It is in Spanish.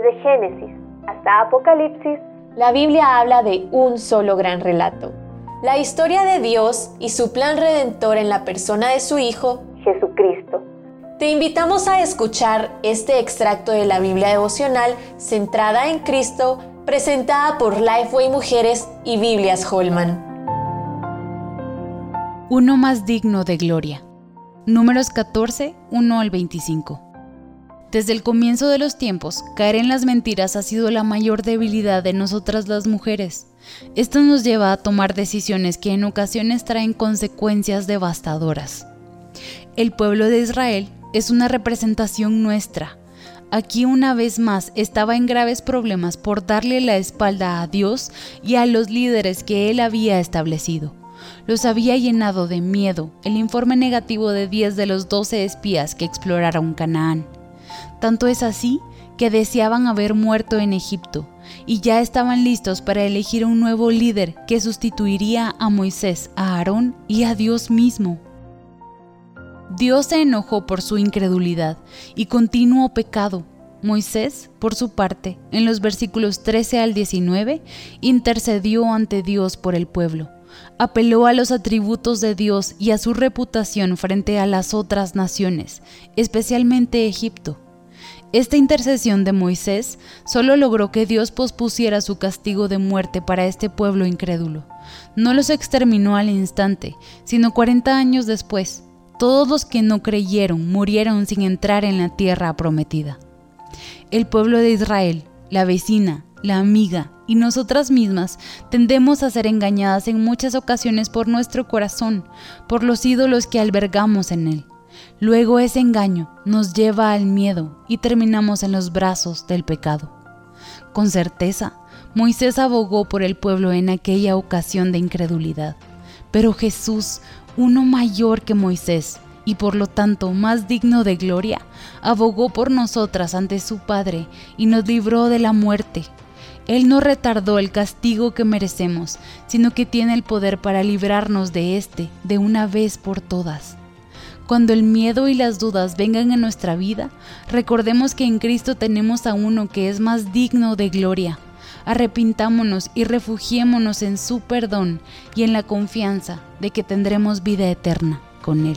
Desde Génesis hasta Apocalipsis, la Biblia habla de un solo gran relato. La historia de Dios y su plan redentor en la persona de su Hijo, Jesucristo. Te invitamos a escuchar este extracto de la Biblia devocional centrada en Cristo, presentada por Lifeway Mujeres y Biblias Holman. Uno más digno de gloria. Números 14, 1 al 25. Desde el comienzo de los tiempos, caer en las mentiras ha sido la mayor debilidad de nosotras las mujeres. Esto nos lleva a tomar decisiones que en ocasiones traen consecuencias devastadoras. El pueblo de Israel es una representación nuestra. Aquí una vez más estaba en graves problemas por darle la espalda a Dios y a los líderes que él había establecido. Los había llenado de miedo el informe negativo de 10 de los 12 espías que exploraron Canaán. Tanto es así que deseaban haber muerto en Egipto y ya estaban listos para elegir un nuevo líder que sustituiría a Moisés, a Aarón y a Dios mismo. Dios se enojó por su incredulidad y continuó pecado. Moisés, por su parte, en los versículos 13 al 19, intercedió ante Dios por el pueblo. Apeló a los atributos de Dios y a su reputación frente a las otras naciones, especialmente Egipto. Esta intercesión de Moisés solo logró que Dios pospusiera su castigo de muerte para este pueblo incrédulo. No los exterminó al instante, sino 40 años después. Todos los que no creyeron murieron sin entrar en la tierra prometida. El pueblo de Israel, la vecina, la amiga y nosotras mismas tendemos a ser engañadas en muchas ocasiones por nuestro corazón, por los ídolos que albergamos en él. Luego ese engaño nos lleva al miedo y terminamos en los brazos del pecado. Con certeza, Moisés abogó por el pueblo en aquella ocasión de incredulidad, pero Jesús, uno mayor que Moisés y por lo tanto más digno de gloria, abogó por nosotras ante su Padre y nos libró de la muerte. Él no retardó el castigo que merecemos, sino que tiene el poder para librarnos de éste de una vez por todas. Cuando el miedo y las dudas vengan en nuestra vida, recordemos que en Cristo tenemos a uno que es más digno de gloria. Arrepintámonos y refugiémonos en su perdón y en la confianza de que tendremos vida eterna con Él.